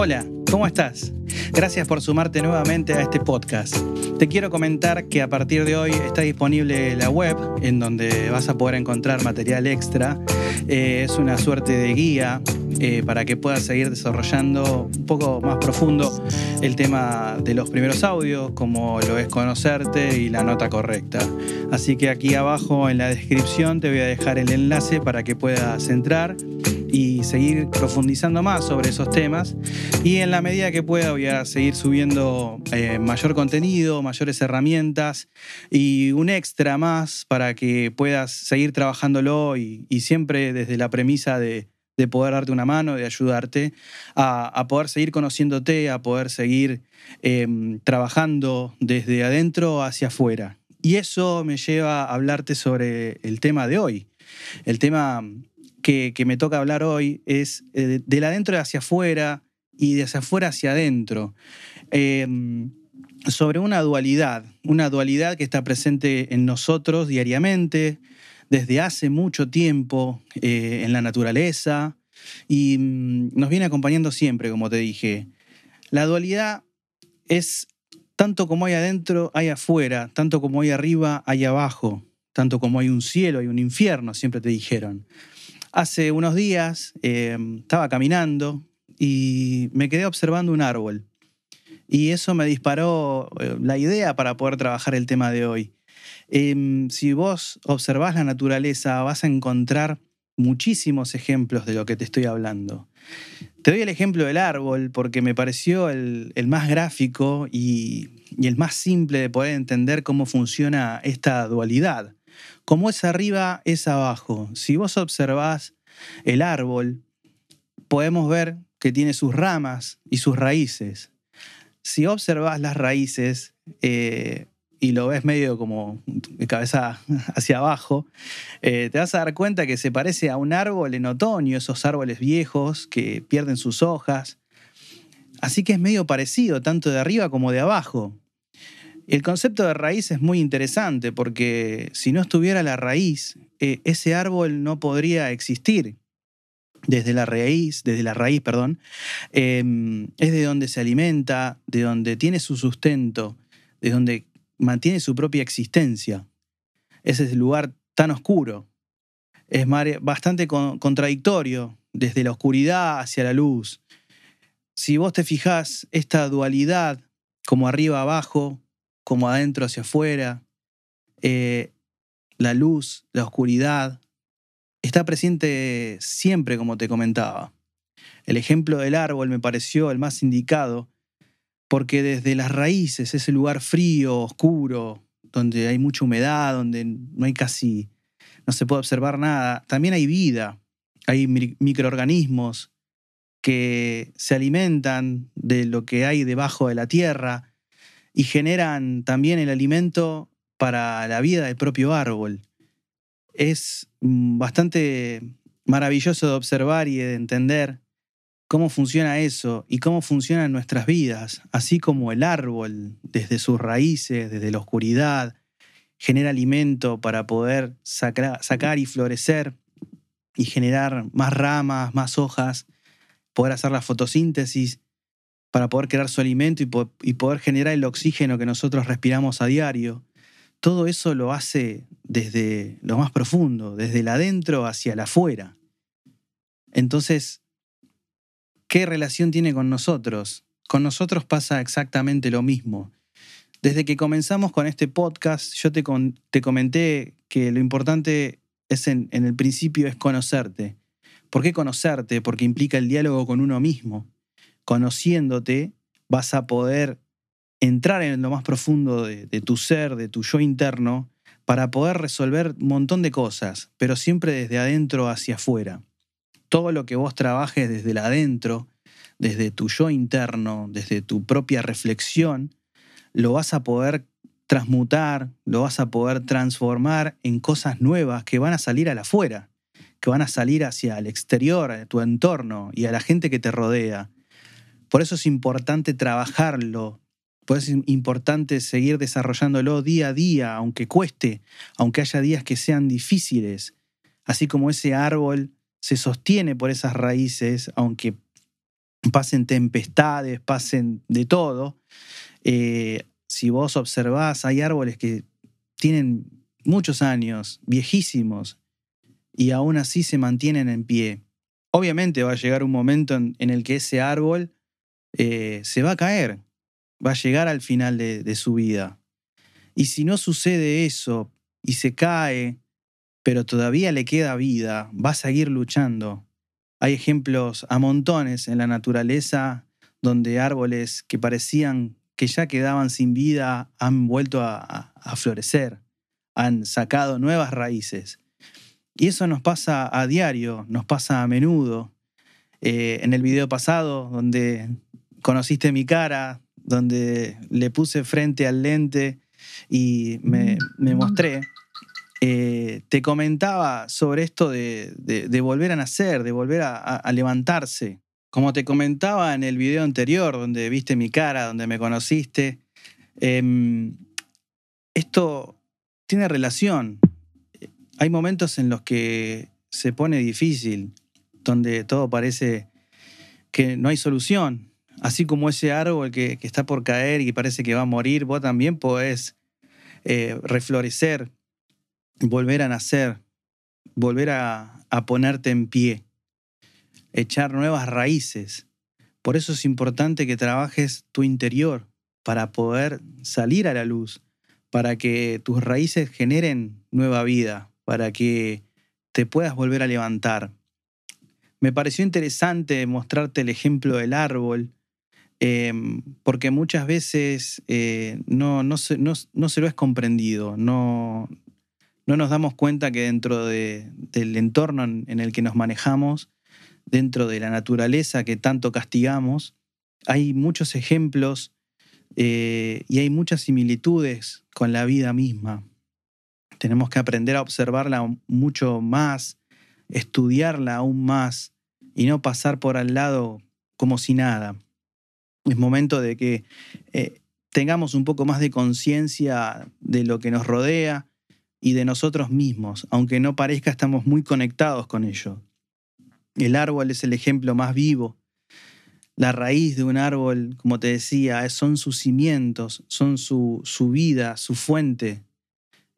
Hola, ¿cómo estás? Gracias por sumarte nuevamente a este podcast. Te quiero comentar que a partir de hoy está disponible la web en donde vas a poder encontrar material extra. Eh, es una suerte de guía eh, para que puedas seguir desarrollando un poco más profundo el tema de los primeros audios, como lo es conocerte y la nota correcta. Así que aquí abajo en la descripción te voy a dejar el enlace para que puedas entrar y seguir profundizando más sobre esos temas. Y en la medida que pueda voy a seguir subiendo eh, mayor contenido, mayores herramientas y un extra más para que puedas seguir trabajándolo y, siempre desde la premisa de, poder darte una mano, de ayudarte a, poder seguir conociéndote, a poder seguir em, trabajando desde adentro hacia afuera. Y eso me lleva a hablarte sobre el tema de hoy. El tema que, me toca hablar hoy es eh, de, la adentro hacia afuera y de hacia afuera hacia adentro. Em, sobre una dualidad, una dualidad que está presente en nosotros diariamente, desde hace mucho tiempo, eh, en la naturaleza, y mm, nos viene acompañando siempre, como te dije. La dualidad es tanto como hay adentro, hay afuera, tanto como hay arriba, hay abajo, tanto como hay un cielo, hay un infierno, siempre te dijeron. Hace unos días em, estaba caminando y me quedé observando un árbol. Y eso me disparó eh, la idea para poder trabajar el tema de hoy. Em, si vos observás la naturaleza, vas a encontrar muchísimos ejemplos de lo que te estoy hablando. Te doy el ejemplo del árbol porque me pareció el, más gráfico y, y, el más simple de poder entender cómo funciona esta dualidad. Como es arriba, es abajo. Si vos observás el árbol, podemos ver que tiene sus ramas y sus raíces. Si observás las raíces eh, y lo ves medio como de cabeza hacia abajo, eh, te vas a dar cuenta que se parece a un árbol en otoño, esos árboles viejos que pierden sus hojas. Así que es medio parecido, tanto de arriba como de abajo. El concepto de raíz es muy interesante porque si no estuviera la raíz, eh, ese árbol no podría existir. Desde la raíz, desde la raíz, perdón, em, es de donde se alimenta, de donde tiene su sustento, de donde mantiene su propia existencia. Ese es el lugar tan oscuro. Es bastante contradictorio, desde la oscuridad hacia la luz. Si vos te fijás, esta dualidad, como arriba abajo, como adentro hacia afuera, eh, la luz, la oscuridad, está presente siempre, como te comentaba. El ejemplo del árbol me pareció el más indicado porque desde las raíces, ese lugar frío, oscuro, donde hay mucha humedad, donde no hay casi, no se puede observar nada, también hay vida, hay microorganismos que se alimentan de lo que hay debajo de la tierra, y generan también el alimento para la vida del propio árbol. Es mm, bastante maravilloso de observar y de entender cómo funciona eso y cómo funcionan nuestras vidas, así como el árbol, desde sus raíces, desde la oscuridad, genera alimento para poder sacar y florecer y generar más ramas, más hojas, poder hacer la fotosíntesis para poder crear su alimento y, poder generar el oxígeno que nosotros respiramos a diario. Todo eso lo hace desde lo más profundo, desde el adentro hacia el afuera. Entonces, ¿qué relación tiene con nosotros? Con nosotros pasa exactamente lo mismo. Desde que comenzamos con este podcast, yo te, te comenté que lo importante es en el principio es conocerte. ¿Por qué conocerte? Porque implica el diálogo con uno mismo conociéndote, vas a poder entrar en lo más profundo de, tu ser, de tu yo interno, para poder resolver un montón de cosas, pero siempre desde adentro hacia afuera. Todo lo que vos trabajes desde el adentro, desde tu yo interno, desde tu propia reflexión, lo vas a poder transmutar, lo vas a poder transformar en cosas nuevas que van a salir al afuera, que van a salir hacia el exterior, a tu entorno y a la gente que te rodea. Por eso es importante trabajarlo, por eso es importante seguir desarrollándolo día a día, aunque cueste, aunque haya días que sean difíciles. Así como ese árbol se sostiene por esas raíces, aunque pasen tempestades, pasen de todo. Eh, si vos observás, hay árboles que tienen muchos años, viejísimos, y aún así se mantienen en pie. Obviamente va a llegar un momento en, el que ese árbol eh, se va a caer, va a llegar al final de, su vida. Y si no sucede eso y se cae, pero todavía le queda vida, va a seguir luchando. Hay ejemplos a montones en la naturaleza donde árboles que parecían que ya quedaban sin vida han vuelto a florecer, han sacado nuevas raíces. Y eso nos pasa a diario, nos pasa a menudo. Eh, en el video pasado, donde conociste mi cara, donde le puse frente al lente y me, mostré, eh, te comentaba sobre esto de, volver a nacer, de volver a, levantarse. Como te comentaba en el video anterior, donde viste mi cara, donde me conociste, em, esto tiene relación hay momentos en los que se pone difícil, donde todo parece que no hay solución. Así como ese árbol que, está por caer y parece que va a morir, vos también podés eh, reflorecer, volver a nacer, volver a, a ponerte en pie, echar nuevas raíces. Por eso es importante que trabajes tu interior para poder salir a la luz, para que tus raíces generen nueva vida, para que te puedas volver a levantar. Me pareció interesante mostrarte el ejemplo del árbol, em, porque muchas veces eh, no, no, se, no, se, lo es comprendido, no, no nos damos cuenta que dentro del entorno en, el que nos manejamos, dentro de la naturaleza que tanto castigamos, hay muchos ejemplos eh, y hay muchas similitudes con la vida misma. Tenemos que aprender a observarla mucho más, estudiarla aún más y no pasar por al lado como si nada. Es momento de que eh, tengamos un poco más de conciencia de lo que nos rodea y de nosotros mismos, aunque no parezca estamos muy conectados con ello. El árbol es el ejemplo más vivo. La raíz de un árbol, como te decía, son sus cimientos, son su, su vida, su fuente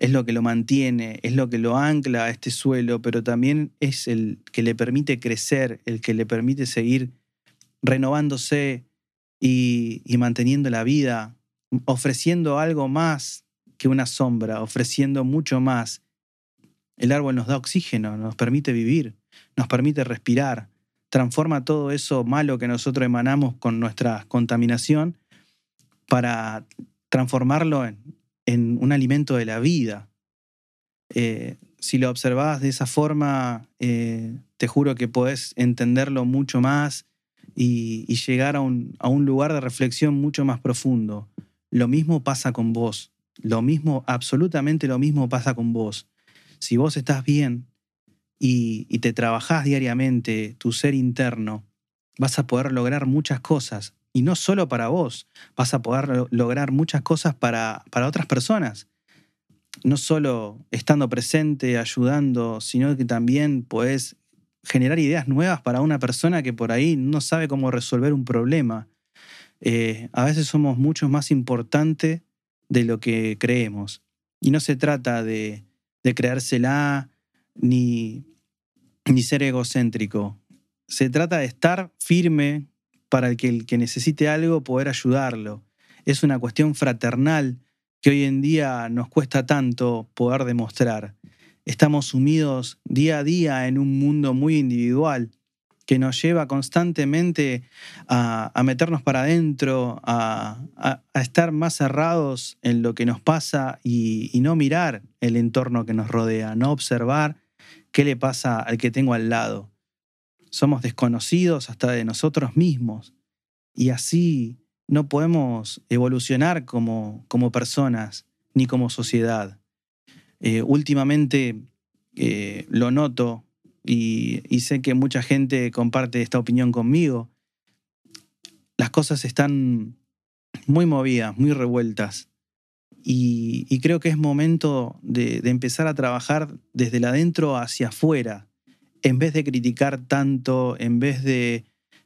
es lo que lo mantiene, es lo que lo ancla a este suelo, pero también es el que le permite crecer, el que le permite seguir renovándose y, manteniendo la vida, ofreciendo algo más que una sombra, ofreciendo mucho más. El árbol nos da oxígeno, nos permite vivir, nos permite respirar, transforma todo eso malo que nosotros emanamos con nuestra contaminación para transformarlo en, un alimento de la vida. Eh, si lo observas de esa forma, eh, te juro que podés entenderlo mucho más y, llegar a un, lugar de reflexión mucho más profundo. Lo mismo pasa con vos. Lo mismo, absolutamente lo mismo pasa con vos. Si vos estás bien y, y te trabajás diariamente tu ser interno, vas a poder lograr muchas cosas y no solo para vos, vas a poder lograr muchas cosas para, para otras personas. No solo estando presente, ayudando, sino que también puedes generar ideas nuevas para una persona que por ahí no sabe cómo resolver un problema. Eh, a veces somos mucho más importantes de lo que creemos. Y no se trata de, de ni, ni ser egocéntrico. Se trata de estar firme para que, el que necesite algo poder ayudarlo. Es una cuestión fraternal que hoy en día nos cuesta tanto poder demostrar. Estamos sumidos día a día en un mundo muy individual que nos lleva constantemente a, meternos para adentro, a, estar más cerrados en lo que nos pasa y, y no mirar el entorno que nos rodea, no observar qué le pasa al que tengo al lado somos desconocidos hasta de nosotros mismos y así no podemos evolucionar como, como personas ni como sociedad. Eh, últimamente eh, lo noto y, sé que mucha gente comparte esta opinión conmigo. Las cosas están muy movidas, muy revueltas. Y, creo que es momento de, empezar a trabajar desde el adentro hacia afuera, en vez de criticar tanto, en vez de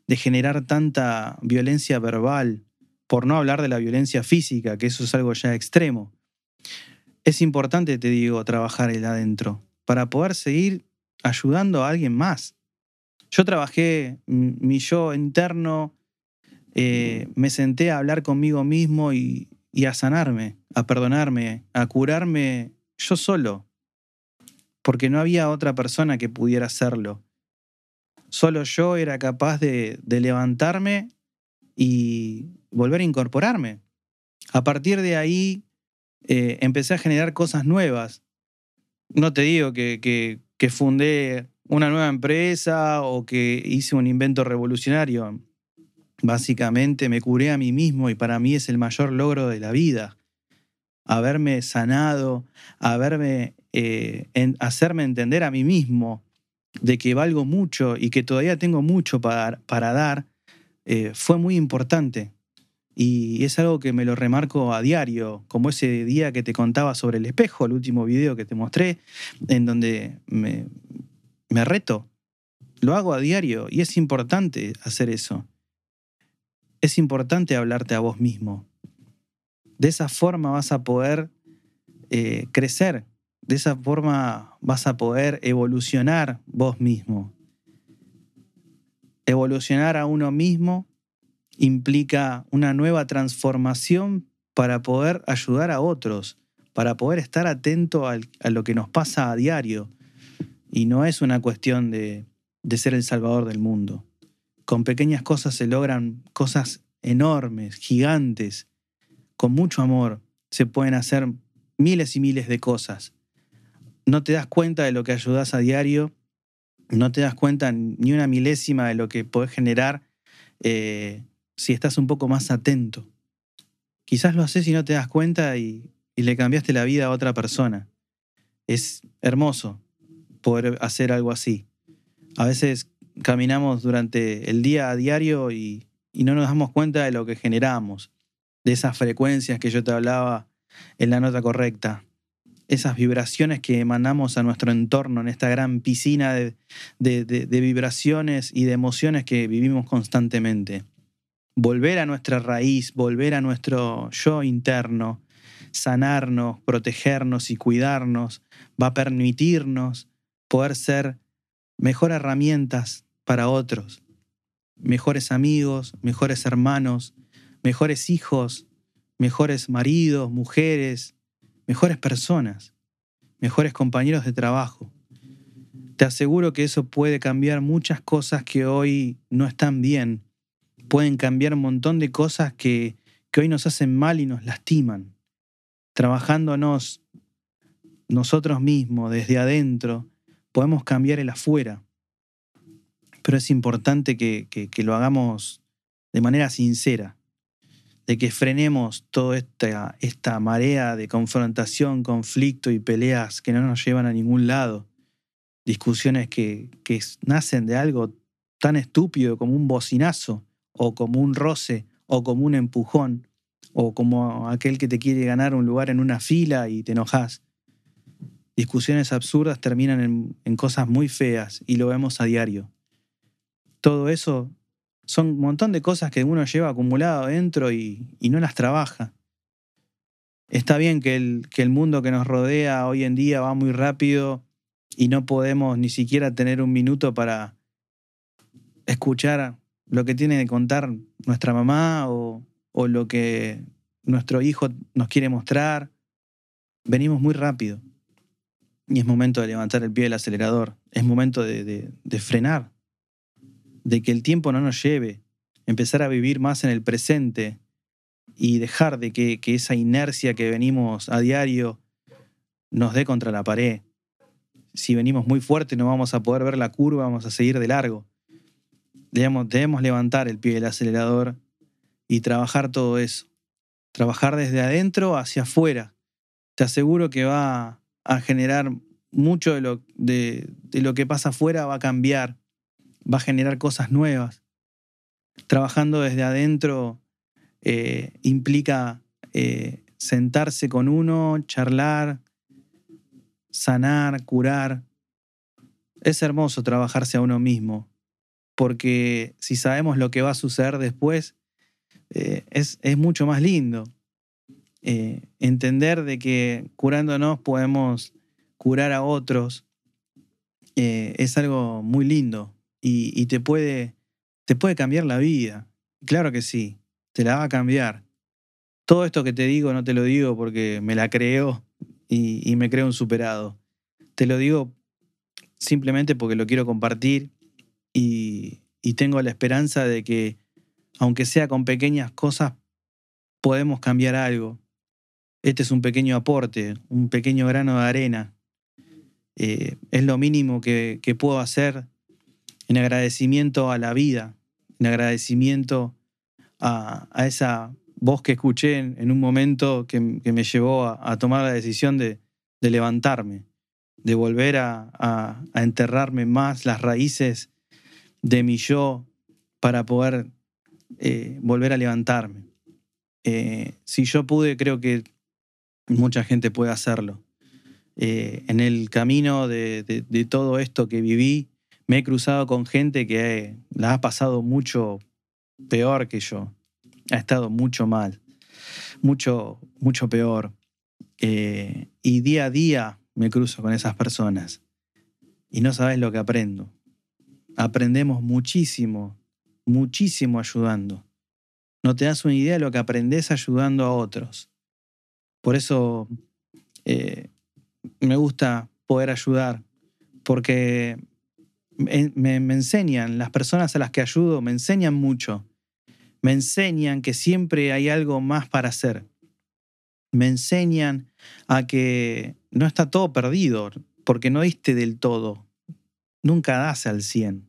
generar tanta violencia verbal, por no hablar de la violencia física, que eso es algo ya extremo. Es importante, te digo, trabajar el adentro para poder seguir ayudando a alguien más. Yo trabajé mi yo interno, eh, me senté a hablar conmigo mismo y, y a sanarme, a perdonarme, a curarme yo solo, porque no había otra persona que pudiera hacerlo. Solo yo era capaz de, levantarme y volver a incorporarme. A partir de ahí eh, empecé a generar cosas nuevas. No te digo que, fundé una nueva empresa o que hice un invento revolucionario. Básicamente me curé a mí mismo y para mí es el mayor logro de la vida. Haberme sanado, haberme, eh, hacerme entender a mí mismo de que valgo mucho y que todavía tengo mucho para, para dar, eh, fue muy importante. Y es algo que me lo remarco a diario, como ese día que te contaba sobre el espejo, el último video que te mostré, en donde me, me reto. Lo hago a diario y es importante hacer eso. Es importante hablarte a vos mismo. De esa forma vas a poder eh, crecer de esa forma vas a poder evolucionar vos mismo. Evolucionar a uno mismo implica una nueva transformación para poder ayudar a otros, para poder estar atento a lo que nos pasa a diario. Y no es una cuestión de, de ser el salvador del mundo. Con pequeñas cosas se logran cosas enormes, gigantes. Con mucho amor se pueden hacer miles y miles de cosas no te das cuenta de lo que ayudas a diario, no te das cuenta ni una milésima de lo que podés generar eh, si estás un poco más atento. Quizás lo haces y no te das cuenta y, y le cambiaste la vida a otra persona. Es hermoso poder hacer algo así. A veces caminamos durante el día a diario y, y no nos damos cuenta de lo que generamos, de esas frecuencias que yo te hablaba en la nota correcta, esas vibraciones que emanamos a nuestro entorno en esta gran piscina de, vibraciones y de emociones que vivimos constantemente. Volver a nuestra raíz, volver a nuestro yo interno, sanarnos, protegernos y cuidarnos, va a permitirnos poder ser mejor herramientas para otros, mejores amigos, mejores hermanos, mejores hijos, mejores maridos, mujeres, mejores personas, mejores compañeros de trabajo. Te aseguro que eso puede cambiar muchas cosas que hoy no están bien. Pueden cambiar un montón de cosas que, que hoy nos hacen mal y nos lastiman. Trabajándonos nosotros mismos desde adentro, podemos cambiar el afuera. Pero es importante que, que lo hagamos de manera sincera de que frenemos toda esta, esta marea de confrontación, conflicto y peleas que no nos llevan a ningún lado. Discusiones que, que nacen de algo tan estúpido como un bocinazo, o como un roce, o como un empujón, o como aquel que te quiere ganar un lugar en una fila y te enojas. Discusiones absurdas terminan en, cosas muy feas y lo vemos a diario. Todo eso son un montón de cosas que uno lleva acumulado dentro y, no las trabaja. Está bien que el, que el mundo que nos rodea hoy en día va muy rápido y no podemos ni siquiera tener un minuto para escuchar lo que tiene que contar nuestra mamá o, lo que nuestro hijo nos quiere mostrar. Venimos muy rápido y es momento de levantar el pie del acelerador, es momento de frenar, de que el tiempo no nos lleve, empezar a vivir más en el presente y dejar de que, esa inercia que venimos a diario nos dé contra la pared. Si venimos muy fuerte no vamos a poder ver la curva, vamos a seguir de largo. Debemos, levantar el pie del acelerador y trabajar todo eso. Trabajar desde adentro hacia afuera. Te aseguro que va a generar mucho de lo, de lo que pasa afuera, va a cambiar va a generar cosas nuevas. Trabajando desde adentro eh, implica eh, sentarse con uno, charlar, sanar, curar. Es hermoso trabajarse a uno mismo. Porque si sabemos lo que va a suceder después, eh, es, mucho más lindo. Eh, entender de que curándonos podemos curar a otros eh, es algo muy lindo y, te, puede, te puede cambiar la vida. Claro que sí, te la va a cambiar. Todo esto que te digo no te lo digo porque me la creo y, y me creo un superado. Te lo digo simplemente porque lo quiero compartir y, tengo la esperanza de que, aunque sea con pequeñas cosas, podemos cambiar algo. Este es un pequeño aporte, un pequeño grano de arena. Eh, es lo mínimo que, puedo hacer en agradecimiento a la vida, en agradecimiento a, esa voz que escuché en, un momento que, me llevó a, tomar la decisión de levantarme de volver a, enterrarme más las raíces de mi yo para poder eh, volver a levantarme. Eh, si yo pude, creo que mucha gente puede hacerlo. Eh, en el camino de, todo esto que viví, me he cruzado con gente que la ha pasado mucho peor que yo. Ha estado mucho mal, mucho, mucho peor. y día a día me cruzo con esas personas y no sabes lo que aprendo. Aprendemos muchísimo, muchísimo ayudando. No te das una idea de lo que aprendes ayudando a otros. Por eso eh, me gusta poder ayudar, porque me, me enseñan, las personas a las que ayudo me enseñan mucho. Me enseñan que siempre hay algo más para hacer. Me enseñan a que no está todo perdido, porque no diste del todo. Nunca das al 100.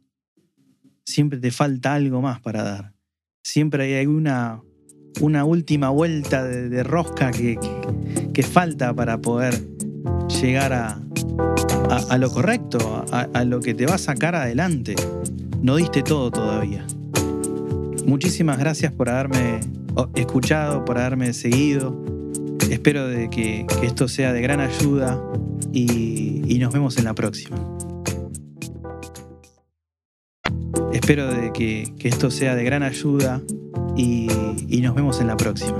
Siempre te falta algo más para dar. Siempre hay una, una última vuelta de, rosca que, que, falta para poder llegar a, a, lo correcto, a, lo que te va a sacar adelante. No diste todo todavía. Muchísimas gracias por haberme escuchado, por haberme seguido Espero de que, esto sea de gran ayuda y, nos vemos en la próxima. Espero de que, esto sea de gran ayuda y nos vemos en la próxima.